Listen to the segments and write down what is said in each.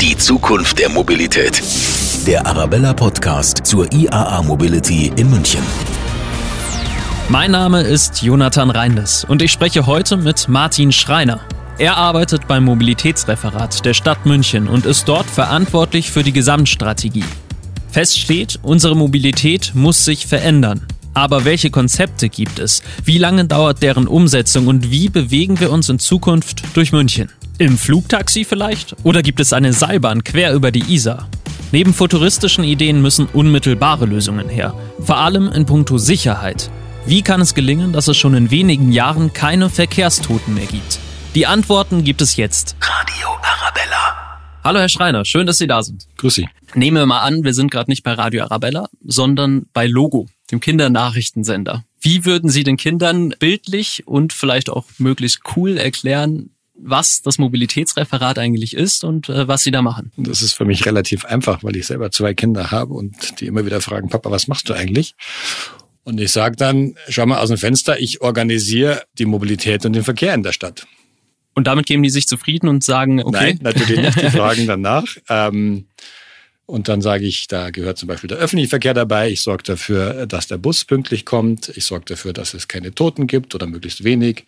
Die Zukunft der Mobilität. Der Arabella Podcast zur IAA Mobility in München. Mein Name ist Jonathan Reindes und ich spreche heute mit Martin Schreiner. Er arbeitet beim Mobilitätsreferat der Stadt München und ist dort verantwortlich für die Gesamtstrategie. Fest steht, unsere Mobilität muss sich verändern. Aber welche Konzepte gibt es? Wie lange dauert deren Umsetzung und wie bewegen wir uns in Zukunft durch München? Im Flugtaxi vielleicht? Oder gibt es eine Seilbahn quer über die Isar? Neben futuristischen Ideen müssen unmittelbare Lösungen her, vor allem in puncto Sicherheit. Wie kann es gelingen, dass es schon in wenigen Jahren keine Verkehrstoten mehr gibt? Die Antworten gibt es jetzt. Radio Arabella. Hallo Herr Schreiner, schön, dass Sie da sind. Grüß Sie. Nehmen wir mal an, wir sind gerade nicht bei Radio Arabella, sondern bei Logo, dem Kindernachrichtensender. Wie würden Sie den Kindern bildlich und vielleicht auch möglichst cool erklären, was das Mobilitätsreferat eigentlich ist und äh, was Sie da machen. Das ist für mich relativ einfach, weil ich selber zwei Kinder habe und die immer wieder fragen, Papa, was machst du eigentlich? Und ich sage dann, schau mal aus dem Fenster, ich organisiere die Mobilität und den Verkehr in der Stadt. Und damit geben die sich zufrieden und sagen, okay. Nein, natürlich nicht. Die fragen danach. Ähm, und dann sage ich, da gehört zum Beispiel der öffentliche Verkehr dabei. Ich sorge dafür, dass der Bus pünktlich kommt. Ich sorge dafür, dass es keine Toten gibt oder möglichst wenig.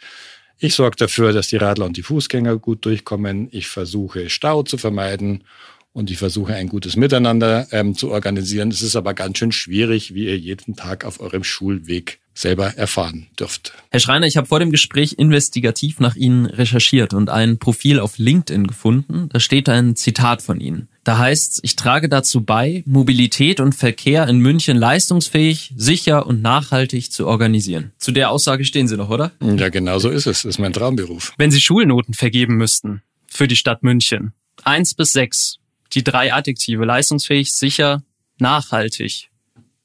Ich sorge dafür, dass die Radler und die Fußgänger gut durchkommen. Ich versuche Stau zu vermeiden und ich versuche ein gutes Miteinander ähm, zu organisieren. Es ist aber ganz schön schwierig, wie ihr jeden Tag auf eurem Schulweg selber erfahren dürft. Herr Schreiner, ich habe vor dem Gespräch investigativ nach Ihnen recherchiert und ein Profil auf LinkedIn gefunden. Da steht ein Zitat von Ihnen. Da heißt ich trage dazu bei, Mobilität und Verkehr in München leistungsfähig, sicher und nachhaltig zu organisieren. Zu der Aussage stehen Sie noch, oder? Ja, genau so ist es. Das ist mein Traumberuf. Wenn Sie Schulnoten vergeben müssten für die Stadt München, eins bis sechs, die drei Adjektive, leistungsfähig, sicher, nachhaltig.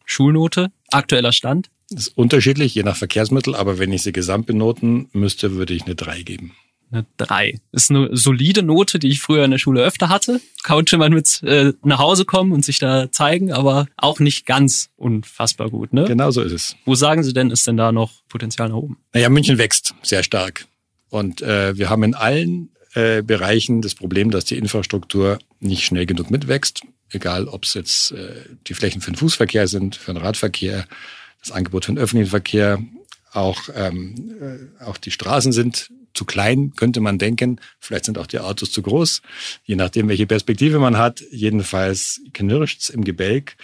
Schulnote, aktueller Stand? Das ist unterschiedlich, je nach Verkehrsmittel, aber wenn ich sie gesamt benoten müsste, würde ich eine 3 geben. Eine 3. Ist eine solide Note, die ich früher in der Schule öfter hatte. Konnte man mit äh, nach Hause kommen und sich da zeigen, aber auch nicht ganz unfassbar gut, ne? Genau so ist es. Wo sagen Sie denn, ist denn da noch Potenzial nach oben? Naja, München wächst sehr stark. Und äh, wir haben in allen äh, Bereichen das Problem, dass die Infrastruktur nicht schnell genug mitwächst. Egal, ob es jetzt äh, die Flächen für den Fußverkehr sind, für den Radverkehr, das Angebot für den öffentlichen Verkehr, auch, ähm, äh, auch die Straßen sind zu klein, könnte man denken. Vielleicht sind auch die Autos zu groß, je nachdem, welche Perspektive man hat. Jedenfalls knirscht's im Gebälk.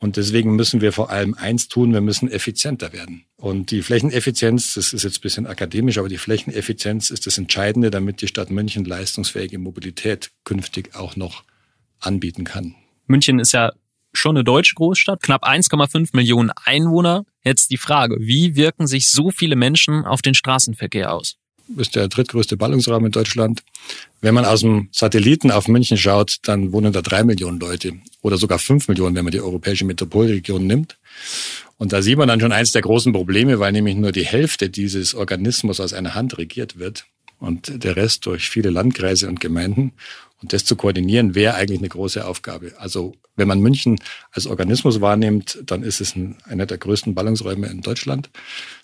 Und deswegen müssen wir vor allem eins tun, wir müssen effizienter werden. Und die Flächeneffizienz, das ist jetzt ein bisschen akademisch, aber die Flächeneffizienz ist das Entscheidende, damit die Stadt München leistungsfähige Mobilität künftig auch noch anbieten kann. München ist ja schon eine deutsche Großstadt, knapp 1,5 Millionen Einwohner. Jetzt die Frage, wie wirken sich so viele Menschen auf den Straßenverkehr aus? Ist der drittgrößte Ballungsraum in Deutschland. Wenn man aus dem Satelliten auf München schaut, dann wohnen da drei Millionen Leute oder sogar fünf Millionen, wenn man die europäische Metropolregion nimmt. Und da sieht man dann schon eins der großen Probleme, weil nämlich nur die Hälfte dieses Organismus aus einer Hand regiert wird und der Rest durch viele Landkreise und Gemeinden. Und das zu koordinieren wäre eigentlich eine große Aufgabe. Also wenn man München als Organismus wahrnimmt, dann ist es ein, einer der größten Ballungsräume in Deutschland.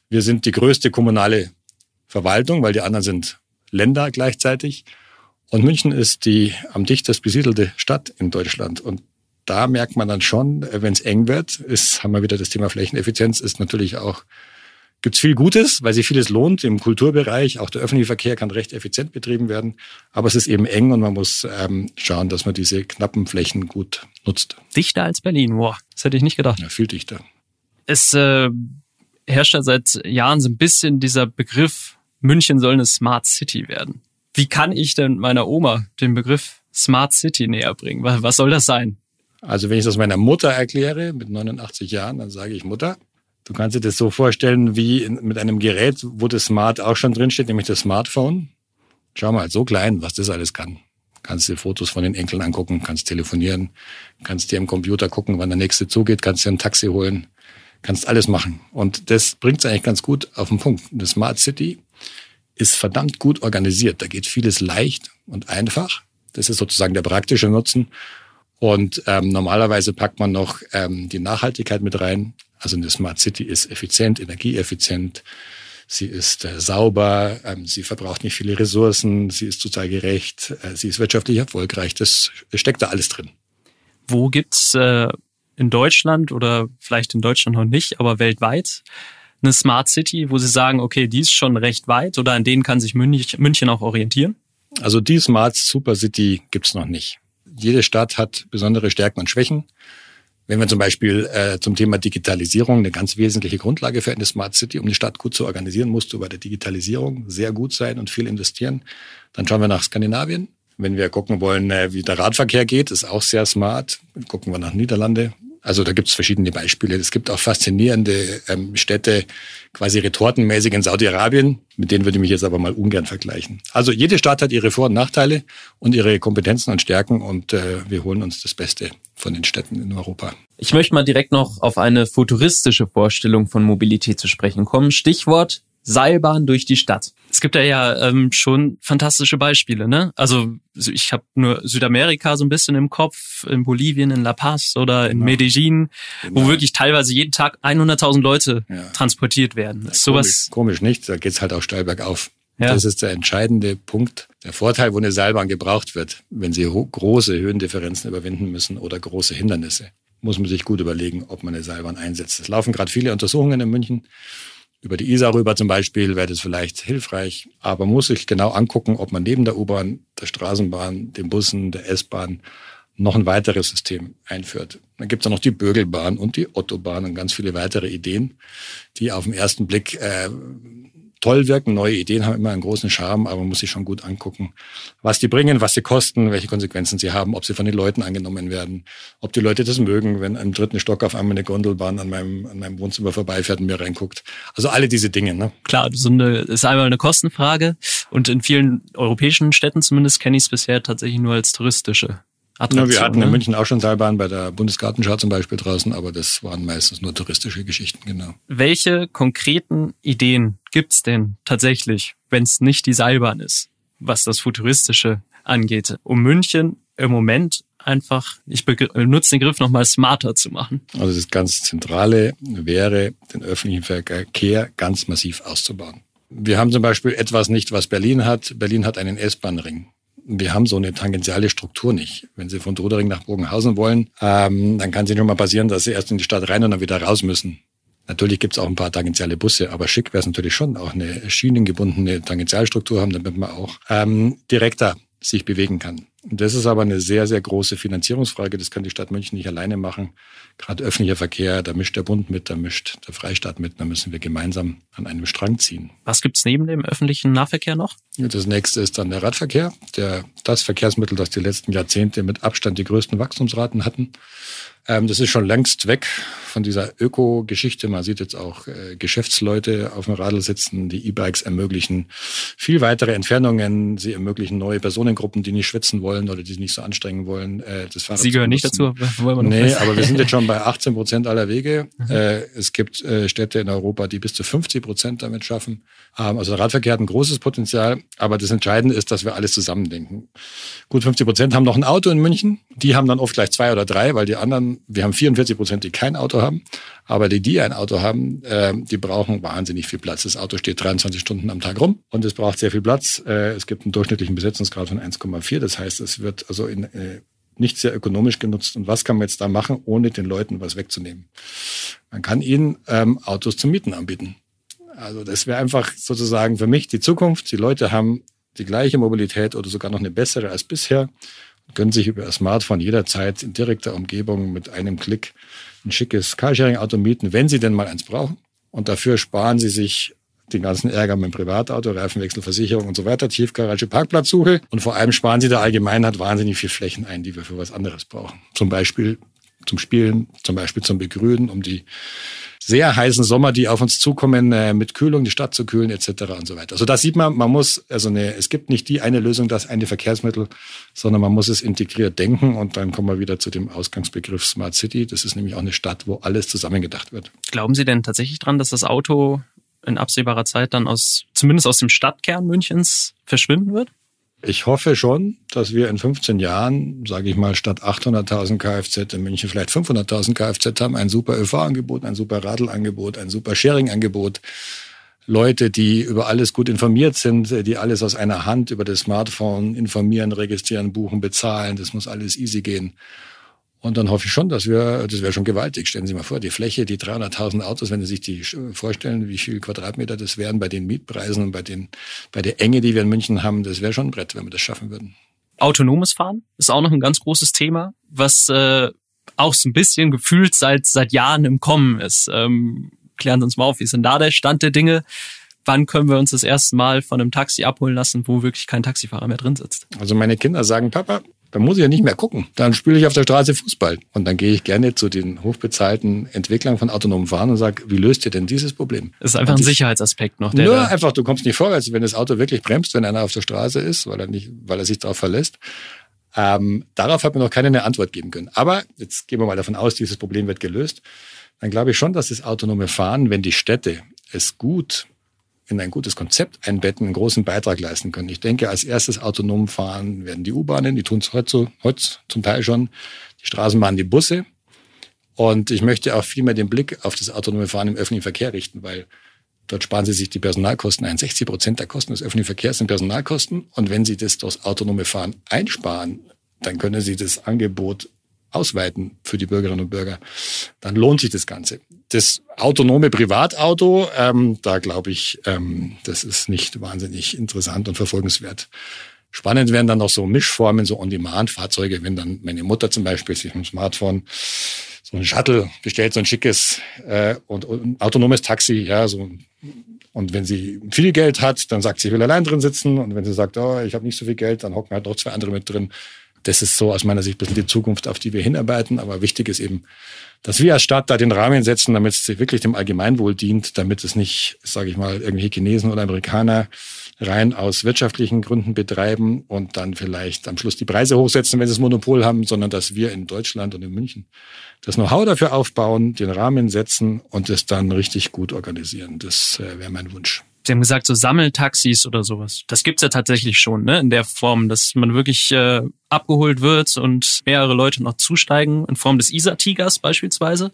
Wir sind die größte kommunale Verwaltung, weil die anderen sind Länder gleichzeitig. Und München ist die am dichtest besiedelte Stadt in Deutschland. Und da merkt man dann schon, wenn es eng wird, ist, haben wir wieder das Thema Flächeneffizienz, ist natürlich auch gibt es viel Gutes, weil sich vieles lohnt im Kulturbereich. Auch der öffentliche Verkehr kann recht effizient betrieben werden. Aber es ist eben eng und man muss ähm, schauen, dass man diese knappen Flächen gut nutzt. Dichter als Berlin, wow, das hätte ich nicht gedacht. Ja, viel dichter. Es äh, herrscht ja seit Jahren so ein bisschen dieser Begriff, München soll eine Smart City werden. Wie kann ich denn meiner Oma den Begriff Smart City näher bringen? Was soll das sein? Also wenn ich das meiner Mutter erkläre, mit 89 Jahren, dann sage ich, Mutter, Du kannst dir das so vorstellen wie mit einem Gerät, wo das Smart auch schon drinsteht, nämlich das Smartphone. Schau mal, so klein, was das alles kann. Kannst dir Fotos von den Enkeln angucken, kannst telefonieren, kannst dir im Computer gucken, wann der nächste zugeht, kannst dir ein Taxi holen, kannst alles machen. Und das bringt es eigentlich ganz gut auf den Punkt. Eine Smart City ist verdammt gut organisiert. Da geht vieles leicht und einfach. Das ist sozusagen der praktische Nutzen. Und ähm, normalerweise packt man noch ähm, die Nachhaltigkeit mit rein. Also eine Smart City ist effizient, energieeffizient, sie ist äh, sauber, ähm, sie verbraucht nicht viele Ressourcen, sie ist total gerecht, äh, sie ist wirtschaftlich erfolgreich. Das steckt da alles drin. Wo gibt's äh, in Deutschland oder vielleicht in Deutschland noch nicht, aber weltweit eine Smart City, wo Sie sagen, okay, die ist schon recht weit oder an denen kann sich München auch orientieren? Also die Smart Super City gibt's noch nicht. Jede Stadt hat besondere Stärken und Schwächen. Wenn wir zum Beispiel äh, zum Thema Digitalisierung eine ganz wesentliche Grundlage für eine Smart City, um die Stadt gut zu organisieren, musst du bei der Digitalisierung sehr gut sein und viel investieren. Dann schauen wir nach Skandinavien. Wenn wir gucken wollen, äh, wie der Radverkehr geht, ist auch sehr smart. Gucken wir nach Niederlande. Also da gibt es verschiedene Beispiele. Es gibt auch faszinierende ähm, Städte, quasi retortenmäßig in Saudi-Arabien, mit denen würde ich mich jetzt aber mal ungern vergleichen. Also jede Stadt hat ihre Vor- und Nachteile und ihre Kompetenzen und Stärken und äh, wir holen uns das Beste von den Städten in Europa. Ich möchte mal direkt noch auf eine futuristische Vorstellung von Mobilität zu sprechen kommen. Stichwort Seilbahn durch die Stadt. Es gibt ja, ja ähm, schon fantastische Beispiele, ne? Also ich habe nur Südamerika so ein bisschen im Kopf, in Bolivien, in La Paz oder in genau. Medellin, genau. wo wirklich teilweise jeden Tag 100.000 Leute ja. transportiert werden. Ja, ist sowas komisch, komisch nicht, da geht's halt auch steil bergauf. Ja. Das ist der entscheidende Punkt. Der Vorteil, wo eine Seilbahn gebraucht wird, wenn sie große Höhendifferenzen überwinden müssen oder große Hindernisse, muss man sich gut überlegen, ob man eine Seilbahn einsetzt. Es laufen gerade viele Untersuchungen in München über die Isar rüber zum Beispiel wäre das vielleicht hilfreich, aber muss sich genau angucken, ob man neben der U-Bahn, der Straßenbahn, den Bussen, der S-Bahn noch ein weiteres System einführt. Dann gibt es noch die Bögelbahn und die Ottobahn und ganz viele weitere Ideen, die auf den ersten Blick äh, toll wirken. Neue Ideen haben immer einen großen Charme, aber man muss sich schon gut angucken, was die bringen, was sie kosten, welche Konsequenzen sie haben, ob sie von den Leuten angenommen werden, ob die Leute das mögen, wenn im dritten Stock auf einmal eine Gondelbahn an meinem, an meinem Wohnzimmer vorbeifährt und mir reinguckt. Also alle diese Dinge. Ne? Klar, so eine, ist einmal eine Kostenfrage und in vielen europäischen Städten zumindest kenne ich es bisher tatsächlich nur als touristische Attraktion. Ja, wir hatten in ne? München auch schon Seilbahn bei der Bundesgartenschau zum Beispiel draußen, aber das waren meistens nur touristische Geschichten, genau. Welche konkreten Ideen gibt's denn tatsächlich, wenn es nicht die Seilbahn ist, was das Futuristische angeht, um München im Moment einfach, ich benutze den Begriff nochmal, smarter zu machen? Also das ganz Zentrale wäre, den öffentlichen Verkehr ganz massiv auszubauen. Wir haben zum Beispiel etwas nicht, was Berlin hat. Berlin hat einen S-Bahn-Ring wir haben so eine tangentiale Struktur nicht. Wenn Sie von Drodering nach Bogenhausen wollen, ähm, dann kann es Ihnen schon mal passieren, dass Sie erst in die Stadt rein und dann wieder raus müssen. Natürlich gibt es auch ein paar tangentiale Busse, aber schick wäre es natürlich schon, auch eine schienengebundene Tangentialstruktur haben, damit man auch ähm, direkter sich bewegen kann. Das ist aber eine sehr, sehr große Finanzierungsfrage. Das kann die Stadt München nicht alleine machen. Gerade öffentlicher Verkehr, da mischt der Bund mit, da mischt der Freistaat mit, da müssen wir gemeinsam an einem Strang ziehen. Was gibt's neben dem öffentlichen Nahverkehr noch? Das nächste ist dann der Radverkehr, der, das Verkehrsmittel, das die letzten Jahrzehnte mit Abstand die größten Wachstumsraten hatten. Ähm, das ist schon längst weg von dieser Öko-Geschichte. Man sieht jetzt auch äh, Geschäftsleute auf dem Radl sitzen. Die E-Bikes ermöglichen viel weitere Entfernungen. Sie ermöglichen neue Personengruppen, die nicht schwitzen wollen oder die sich nicht so anstrengen wollen. Äh, das Fahrrad Sie gehören nicht dazu. Wollen wir noch nee, aber wir sind jetzt schon bei 18 Prozent aller Wege. Mhm. Äh, es gibt äh, Städte in Europa, die bis zu 50 Prozent damit schaffen. Ähm, also der Radverkehr hat ein großes Potenzial. Aber das Entscheidende ist, dass wir alles zusammendenken. Gut 50 Prozent haben noch ein Auto in München. Die haben dann oft gleich zwei oder drei, weil die anderen wir haben 44 Prozent, die kein Auto haben, aber die, die ein Auto haben, äh, die brauchen wahnsinnig viel Platz. Das Auto steht 23 Stunden am Tag rum und es braucht sehr viel Platz. Äh, es gibt einen durchschnittlichen Besetzungsgrad von 1,4. Das heißt, es wird also in, äh, nicht sehr ökonomisch genutzt. Und was kann man jetzt da machen, ohne den Leuten was wegzunehmen? Man kann ihnen ähm, Autos zum Mieten anbieten. Also das wäre einfach sozusagen für mich die Zukunft. Die Leute haben die gleiche Mobilität oder sogar noch eine bessere als bisher können sich über das Smartphone jederzeit in direkter Umgebung mit einem Klick ein schickes Carsharing-Auto mieten, wenn Sie denn mal eins brauchen. Und dafür sparen Sie sich den ganzen Ärger mit dem Privatauto, Reifenwechsel, Versicherung und so weiter, Tiefgarage, Parkplatzsuche. Und vor allem sparen Sie der Allgemeinheit wahnsinnig viel Flächen ein, die wir für was anderes brauchen. Zum Beispiel zum Spielen, zum Beispiel zum Begrünen, um die sehr heißen Sommer, die auf uns zukommen, äh, mit Kühlung die Stadt zu kühlen etc. und so weiter. Also da sieht man, man muss, also eine, es gibt nicht die eine Lösung, das eine Verkehrsmittel, sondern man muss es integriert denken und dann kommen wir wieder zu dem Ausgangsbegriff Smart City. Das ist nämlich auch eine Stadt, wo alles zusammengedacht wird. Glauben Sie denn tatsächlich dran, dass das Auto in absehbarer Zeit dann aus, zumindest aus dem Stadtkern Münchens verschwinden wird? Ich hoffe schon, dass wir in 15 Jahren, sage ich mal, statt 800.000 Kfz in München vielleicht 500.000 Kfz haben. Ein super ÖV-Angebot, ein super Radl-Angebot, ein super Sharing-Angebot. Leute, die über alles gut informiert sind, die alles aus einer Hand über das Smartphone informieren, registrieren, buchen, bezahlen. Das muss alles easy gehen. Und dann hoffe ich schon, dass wir, das wäre schon gewaltig. Stellen Sie mal vor, die Fläche, die 300.000 Autos, wenn Sie sich die vorstellen, wie viel Quadratmeter das wären bei den Mietpreisen und bei den, bei der Enge, die wir in München haben, das wäre schon ein Brett, wenn wir das schaffen würden. Autonomes Fahren ist auch noch ein ganz großes Thema, was äh, auch so ein bisschen gefühlt seit, seit Jahren im Kommen ist. Ähm, klären Sie uns mal auf, wie ist denn da der Stand der Dinge? Wann können wir uns das erste Mal von einem Taxi abholen lassen, wo wirklich kein Taxifahrer mehr drin sitzt? Also meine Kinder sagen, Papa, dann muss ich ja nicht mehr gucken. Dann spiele ich auf der Straße Fußball. Und dann gehe ich gerne zu den hochbezahlten Entwicklern von autonomen Fahren und sage, wie löst ihr denn dieses Problem? Das ist einfach ein Sicherheitsaspekt noch. Der nur einfach, du kommst nicht vorwärts, wenn das Auto wirklich bremst, wenn einer auf der Straße ist, weil er, nicht, weil er sich darauf verlässt. Ähm, darauf hat mir noch keiner eine Antwort geben können. Aber jetzt gehen wir mal davon aus, dieses Problem wird gelöst. Dann glaube ich schon, dass das autonome Fahren, wenn die Städte es gut in ein gutes Konzept einbetten, einen großen Beitrag leisten können. Ich denke, als erstes autonom fahren werden die U-Bahnen, die tun es heute, heute zum Teil schon, die Straßenbahnen, die Busse. Und ich möchte auch viel mehr den Blick auf das autonome Fahren im öffentlichen Verkehr richten, weil dort sparen Sie sich die Personalkosten ein. 60 Prozent der Kosten des öffentlichen Verkehrs sind Personalkosten. Und wenn Sie das durchs autonome Fahren einsparen, dann können Sie das Angebot ausweiten für die Bürgerinnen und Bürger, dann lohnt sich das Ganze. Das autonome Privatauto, ähm, da glaube ich, ähm, das ist nicht wahnsinnig interessant und verfolgenswert. Spannend wären dann noch so Mischformen, so On-Demand-Fahrzeuge, wenn dann meine Mutter zum Beispiel sich mit dem Smartphone so ein Shuttle bestellt, so ein schickes äh, und, und autonomes Taxi, ja, so und wenn sie viel Geld hat, dann sagt sie, ich will allein drin sitzen. Und wenn sie sagt, oh, ich habe nicht so viel Geld, dann hocken halt noch zwei andere mit drin das ist so aus meiner Sicht ein bisschen die Zukunft, auf die wir hinarbeiten. Aber wichtig ist eben, dass wir als Stadt da den Rahmen setzen, damit es wirklich dem Allgemeinwohl dient, damit es nicht, sage ich mal, irgendwelche Chinesen oder Amerikaner rein aus wirtschaftlichen Gründen betreiben und dann vielleicht am Schluss die Preise hochsetzen, wenn sie das Monopol haben, sondern dass wir in Deutschland und in München das Know-how dafür aufbauen, den Rahmen setzen und es dann richtig gut organisieren. Das äh, wäre mein Wunsch. Sie haben gesagt, so Sammeltaxis oder sowas. Das gibt's ja tatsächlich schon, ne? In der Form, dass man wirklich äh, abgeholt wird und mehrere Leute noch zusteigen, in Form des Isar-Tigers beispielsweise.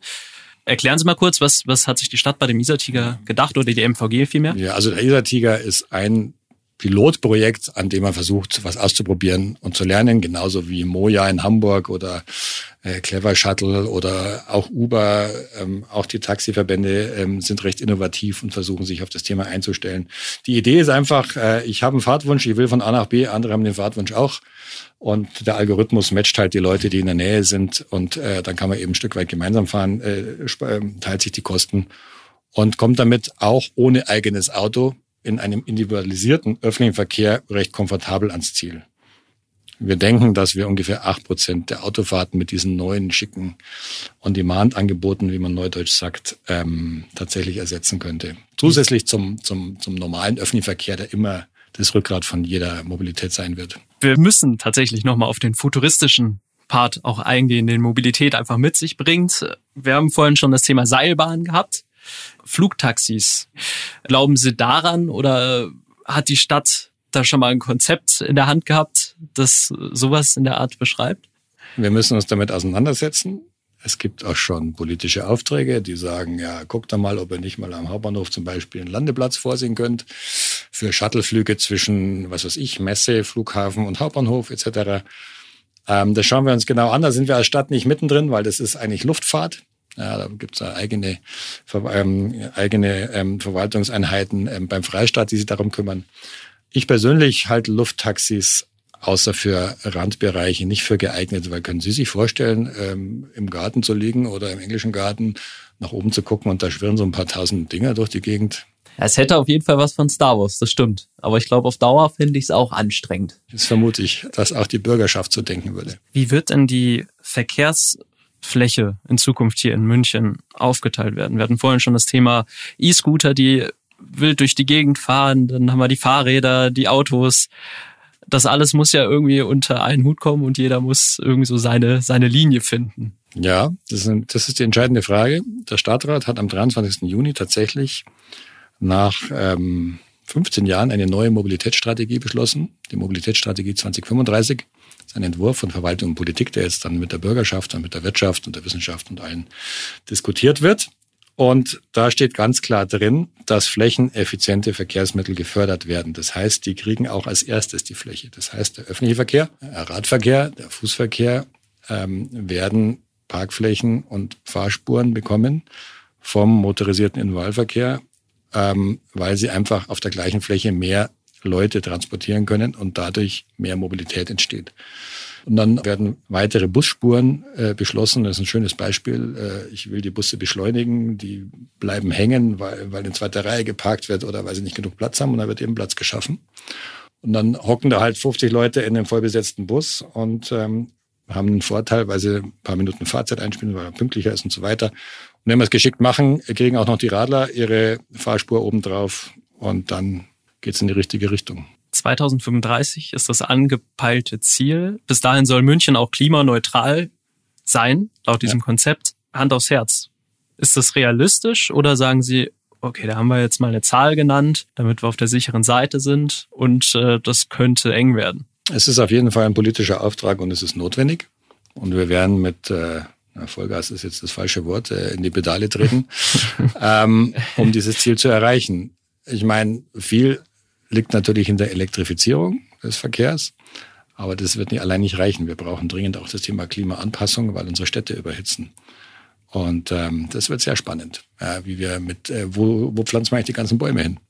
Erklären Sie mal kurz, was, was hat sich die Stadt bei dem Isar-Tiger gedacht oder die MVG vielmehr? Ja, also der Isar-Tiger ist ein Pilotprojekt, an dem man versucht, was auszuprobieren und zu lernen, genauso wie Moja in Hamburg oder äh, Clever Shuttle oder auch Uber, ähm, auch die Taxiverbände ähm, sind recht innovativ und versuchen sich auf das Thema einzustellen. Die Idee ist einfach, äh, ich habe einen Fahrtwunsch, ich will von A nach B, andere haben den Fahrtwunsch auch. Und der Algorithmus matcht halt die Leute, die in der Nähe sind. Und äh, dann kann man eben ein Stück weit gemeinsam fahren, äh, ähm, teilt sich die Kosten und kommt damit auch ohne eigenes Auto in einem individualisierten öffentlichen Verkehr recht komfortabel ans Ziel. Wir denken, dass wir ungefähr acht Prozent der Autofahrten mit diesen neuen, schicken On-Demand-Angeboten, wie man neudeutsch sagt, ähm, tatsächlich ersetzen könnte. Zusätzlich zum, zum, zum normalen öffentlichen Verkehr, der immer das Rückgrat von jeder Mobilität sein wird. Wir müssen tatsächlich nochmal auf den futuristischen Part auch eingehen, den Mobilität einfach mit sich bringt. Wir haben vorhin schon das Thema Seilbahn gehabt. Flugtaxis. Glauben Sie daran oder hat die Stadt da schon mal ein Konzept in der Hand gehabt, das sowas in der Art beschreibt? Wir müssen uns damit auseinandersetzen. Es gibt auch schon politische Aufträge, die sagen, ja, guckt da mal, ob ihr nicht mal am Hauptbahnhof zum Beispiel einen Landeplatz vorsehen könnt für Shuttleflüge zwischen, was weiß ich, Messe, Flughafen und Hauptbahnhof etc. Ähm, das schauen wir uns genau an. Da sind wir als Stadt nicht mittendrin, weil das ist eigentlich Luftfahrt. Ja, da gibt es eigene, ähm, eigene ähm, Verwaltungseinheiten ähm, beim Freistaat, die sich darum kümmern. Ich persönlich halte Lufttaxis außer für Randbereiche nicht für geeignet, weil können Sie sich vorstellen, ähm, im Garten zu liegen oder im englischen Garten nach oben zu gucken und da schwirren so ein paar tausend Dinger durch die Gegend. Es hätte auf jeden Fall was von Star Wars, das stimmt. Aber ich glaube, auf Dauer finde ich es auch anstrengend. Das vermute ich, dass auch die Bürgerschaft so denken würde. Wie wird denn die Verkehrs Fläche in Zukunft hier in München aufgeteilt werden. Wir hatten vorhin schon das Thema E-Scooter, die wild durch die Gegend fahren, dann haben wir die Fahrräder, die Autos. Das alles muss ja irgendwie unter einen Hut kommen und jeder muss irgendwie so seine, seine Linie finden. Ja, das ist, das ist die entscheidende Frage. Der Stadtrat hat am 23. Juni tatsächlich nach ähm, 15 Jahren eine neue Mobilitätsstrategie beschlossen, die Mobilitätsstrategie 2035 ist ein Entwurf von Verwaltung und Politik, der jetzt dann mit der Bürgerschaft und mit der Wirtschaft und der Wissenschaft und allen diskutiert wird. Und da steht ganz klar drin, dass flächeneffiziente Verkehrsmittel gefördert werden. Das heißt, die kriegen auch als erstes die Fläche. Das heißt, der öffentliche Verkehr, der Radverkehr, der Fußverkehr ähm, werden Parkflächen und Fahrspuren bekommen vom motorisierten Individualverkehr, ähm, weil sie einfach auf der gleichen Fläche mehr Leute transportieren können und dadurch mehr Mobilität entsteht. Und dann werden weitere Busspuren äh, beschlossen. Das ist ein schönes Beispiel. Äh, ich will die Busse beschleunigen. Die bleiben hängen, weil, weil in zweiter Reihe geparkt wird oder weil sie nicht genug Platz haben. Und dann wird eben Platz geschaffen. Und dann hocken da halt 50 Leute in einem vollbesetzten Bus und ähm, haben einen Vorteil, weil sie ein paar Minuten Fahrzeit einspielen, weil er pünktlicher ist und so weiter. Und wenn wir es geschickt machen, kriegen auch noch die Radler ihre Fahrspur obendrauf und dann geht's in die richtige Richtung. 2035 ist das angepeilte Ziel. Bis dahin soll München auch klimaneutral sein, laut diesem ja. Konzept. Hand aufs Herz. Ist das realistisch oder sagen Sie, okay, da haben wir jetzt mal eine Zahl genannt, damit wir auf der sicheren Seite sind und äh, das könnte eng werden? Es ist auf jeden Fall ein politischer Auftrag und es ist notwendig. Und wir werden mit äh, Vollgas ist jetzt das falsche Wort, äh, in die Pedale treten, ähm, um dieses Ziel zu erreichen. Ich meine, viel liegt natürlich in der Elektrifizierung des Verkehrs. Aber das wird nicht, allein nicht reichen. Wir brauchen dringend auch das Thema Klimaanpassung, weil unsere Städte überhitzen. Und ähm, das wird sehr spannend, ja, wie wir mit, äh, wo, wo pflanzen wir eigentlich die ganzen Bäume hin?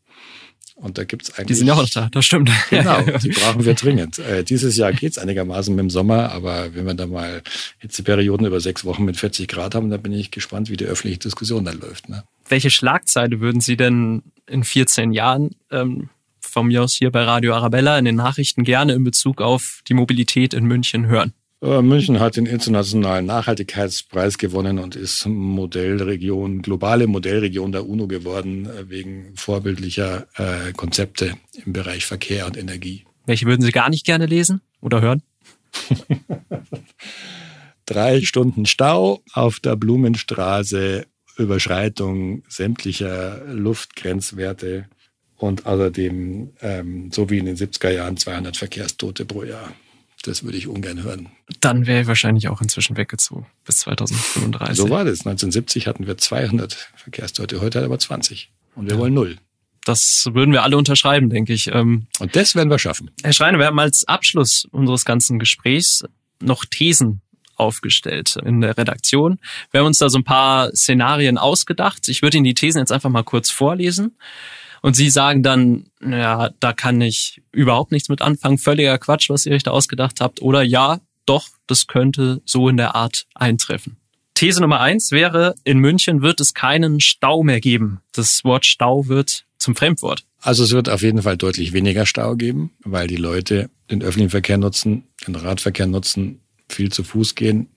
Und da gibt's eigentlich. Die sind ja auch noch da, das stimmt. Genau, die brauchen wir dringend. Äh, dieses Jahr geht's einigermaßen mit dem Sommer, aber wenn wir da mal Hitzeperioden über sechs Wochen mit 40 Grad haben, dann bin ich gespannt, wie die öffentliche Diskussion dann läuft. Ne? Welche Schlagzeile würden Sie denn in 14 Jahren ähm, von mir aus hier bei Radio Arabella in den Nachrichten gerne in Bezug auf die Mobilität in München hören? Äh, München hat den internationalen Nachhaltigkeitspreis gewonnen und ist Modellregion, globale Modellregion der UNO geworden, äh, wegen vorbildlicher äh, Konzepte im Bereich Verkehr und Energie. Welche würden Sie gar nicht gerne lesen oder hören? Drei Stunden Stau auf der Blumenstraße, Überschreitung sämtlicher Luftgrenzwerte, und außerdem, ähm, so wie in den 70er Jahren, 200 Verkehrstote pro Jahr. Das würde ich ungern hören. Dann wäre ich wahrscheinlich auch inzwischen weggezogen bis 2035. So war das. 1970 hatten wir 200 Verkehrstote, heute hat aber 20. Und wir ja. wollen null. Das würden wir alle unterschreiben, denke ich. Ähm, Und das werden wir schaffen. Herr Schreiner, wir haben als Abschluss unseres ganzen Gesprächs noch Thesen aufgestellt in der Redaktion. Wir haben uns da so ein paar Szenarien ausgedacht. Ich würde Ihnen die Thesen jetzt einfach mal kurz vorlesen. Und sie sagen dann, ja, da kann ich überhaupt nichts mit anfangen, völliger Quatsch, was ihr euch da ausgedacht habt. Oder ja, doch, das könnte so in der Art eintreffen. These Nummer eins wäre, in München wird es keinen Stau mehr geben. Das Wort Stau wird zum Fremdwort. Also es wird auf jeden Fall deutlich weniger Stau geben, weil die Leute den öffentlichen Verkehr nutzen, den Radverkehr nutzen, viel zu Fuß gehen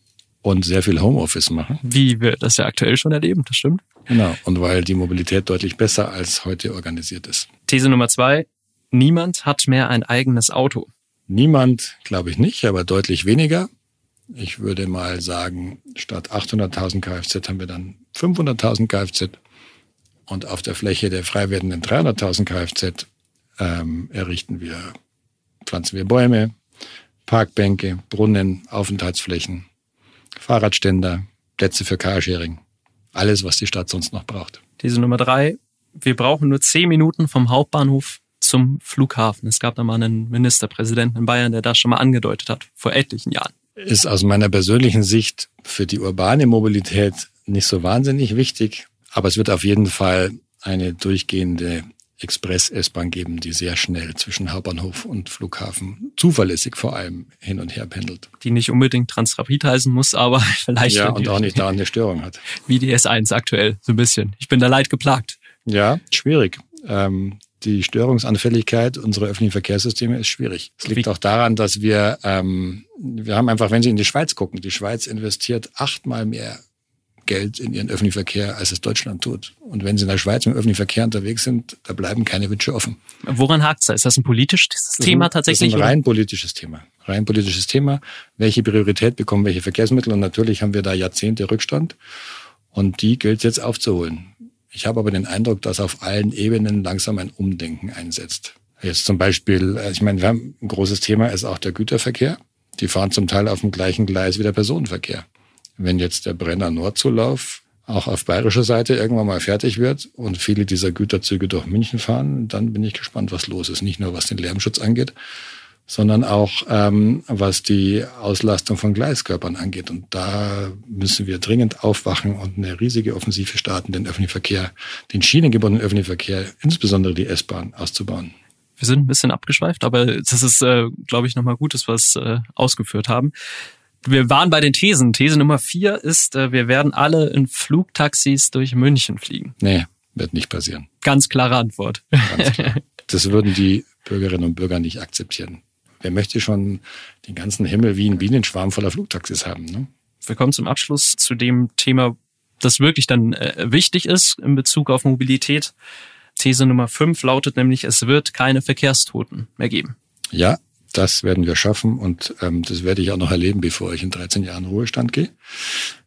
und sehr viel Homeoffice machen. Wie wir das ja aktuell schon erleben, das stimmt. Genau, und weil die Mobilität deutlich besser als heute organisiert ist. These Nummer zwei, niemand hat mehr ein eigenes Auto. Niemand, glaube ich nicht, aber deutlich weniger. Ich würde mal sagen, statt 800.000 Kfz haben wir dann 500.000 Kfz und auf der Fläche der frei werdenden 300.000 Kfz ähm, errichten wir, pflanzen wir Bäume, Parkbänke, Brunnen, Aufenthaltsflächen, Fahrradständer, Plätze für Carsharing. Alles, was die Stadt sonst noch braucht. Diese Nummer drei. Wir brauchen nur zehn Minuten vom Hauptbahnhof zum Flughafen. Es gab da mal einen Ministerpräsidenten in Bayern, der das schon mal angedeutet hat, vor etlichen Jahren. Ist aus meiner persönlichen Sicht für die urbane Mobilität nicht so wahnsinnig wichtig, aber es wird auf jeden Fall eine durchgehende Express-S-Bahn geben, die sehr schnell zwischen Hauptbahnhof und Flughafen zuverlässig vor allem hin und her pendelt. Die nicht unbedingt Transrapid heißen muss, aber vielleicht. Ja, und auch nicht daran eine Störung hat. Wie die S1 aktuell, so ein bisschen. Ich bin da leid geplagt. Ja, schwierig. Ähm, die Störungsanfälligkeit unserer öffentlichen Verkehrssysteme ist schwierig. Es liegt auch daran, dass wir, ähm, wir haben einfach, wenn Sie in die Schweiz gucken, die Schweiz investiert achtmal mehr Geld in ihren öffentlichen Verkehr, als es Deutschland tut. Und wenn sie in der Schweiz im öffentlichen Verkehr unterwegs sind, da bleiben keine Wünsche offen. Woran hakt es? Ist das ein politisches Thema tatsächlich? Das ist ein rein politisches Thema. Rein politisches Thema. Welche Priorität bekommen welche Verkehrsmittel? Und natürlich haben wir da Jahrzehnte Rückstand. Und die gilt jetzt aufzuholen. Ich habe aber den Eindruck, dass auf allen Ebenen langsam ein Umdenken einsetzt. Jetzt zum Beispiel, äh, ich meine, wir haben ein großes Thema ist auch der Güterverkehr. Die fahren zum Teil auf dem gleichen Gleis wie der Personenverkehr. Wenn jetzt der Brenner Nordzulauf auch auf bayerischer Seite irgendwann mal fertig wird und viele dieser Güterzüge durch München fahren, dann bin ich gespannt, was los ist. Nicht nur was den Lärmschutz angeht, sondern auch ähm, was die Auslastung von Gleiskörpern angeht. Und da müssen wir dringend aufwachen und eine riesige Offensive starten, den öffentlichen Verkehr, den schienengebundenen öffentlichen Verkehr, insbesondere die S-Bahn, auszubauen. Wir sind ein bisschen abgeschweift, aber das ist, äh, glaube ich, nochmal gut, dass wir es äh, ausgeführt haben wir waren bei den Thesen. These Nummer vier ist, äh, wir werden alle in Flugtaxis durch München fliegen. Nee, wird nicht passieren. Ganz klare Antwort. Ganz klar. Das würden die Bürgerinnen und Bürger nicht akzeptieren. Wer möchte schon den ganzen Himmel wie ein Bienenschwarm voller Flugtaxis haben? Ne? Wir kommen zum Abschluss zu dem Thema, das wirklich dann äh, wichtig ist in Bezug auf Mobilität. These Nummer fünf lautet nämlich, es wird keine Verkehrstoten mehr geben. Ja, das werden wir schaffen und ähm, das werde ich auch noch erleben, bevor ich in 13 Jahren Ruhestand gehe.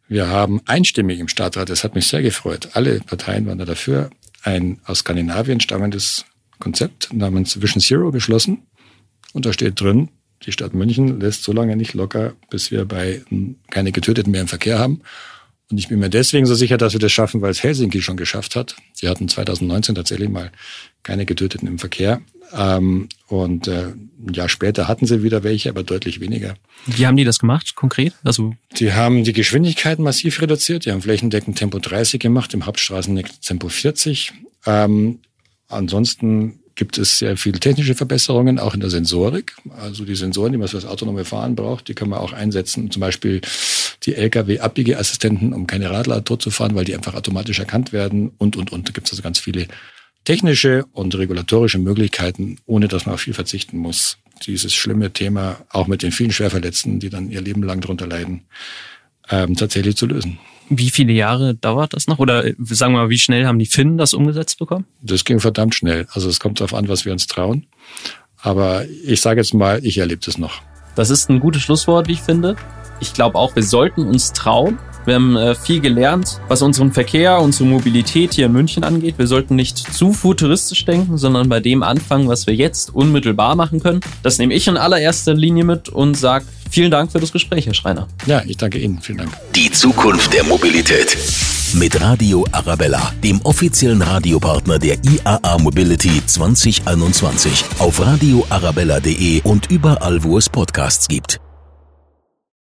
Wir haben einstimmig im Stadtrat, das hat mich sehr gefreut, alle Parteien waren da dafür, ein aus Skandinavien stammendes Konzept namens Vision Zero beschlossen. Und da steht drin, die Stadt München lässt so lange nicht locker, bis wir bei keine Getöteten mehr im Verkehr haben. Und ich bin mir deswegen so sicher, dass wir das schaffen, weil es Helsinki schon geschafft hat. Sie hatten 2019 tatsächlich mal keine Getöteten im Verkehr. Ähm, und äh, ein Jahr später hatten sie wieder welche, aber deutlich weniger. Wie haben die das gemacht, konkret? Also die haben die Geschwindigkeit massiv reduziert. Die haben flächendeckend Tempo 30 gemacht, im Hauptstraßennetz Tempo 40. Ähm, ansonsten gibt es sehr viele technische Verbesserungen, auch in der Sensorik. Also die Sensoren, die man für das autonome Fahren braucht, die kann man auch einsetzen. Zum Beispiel die Lkw-Abbiegeassistenten, um keine Radler tot zu fahren, weil die einfach automatisch erkannt werden und, und, und. Da gibt es also ganz viele technische und regulatorische Möglichkeiten, ohne dass man auf viel verzichten muss, dieses schlimme Thema, auch mit den vielen Schwerverletzten, die dann ihr Leben lang darunter leiden, ähm, tatsächlich zu lösen. Wie viele Jahre dauert das noch? Oder sagen wir mal, wie schnell haben die Finnen das umgesetzt bekommen? Das ging verdammt schnell. Also es kommt darauf an, was wir uns trauen. Aber ich sage jetzt mal, ich erlebe das noch. Das ist ein gutes Schlusswort, wie ich finde. Ich glaube auch, wir sollten uns trauen, wir haben äh, viel gelernt, was unseren Verkehr, unsere Mobilität hier in München angeht. Wir sollten nicht zu futuristisch denken, sondern bei dem anfangen, was wir jetzt unmittelbar machen können. Das nehme ich in allererster Linie mit und sage vielen Dank für das Gespräch, Herr Schreiner. Ja, ich danke Ihnen. Vielen Dank. Die Zukunft der Mobilität. Mit Radio Arabella, dem offiziellen Radiopartner der IAA Mobility 2021. Auf radioarabella.de und überall, wo es Podcasts gibt.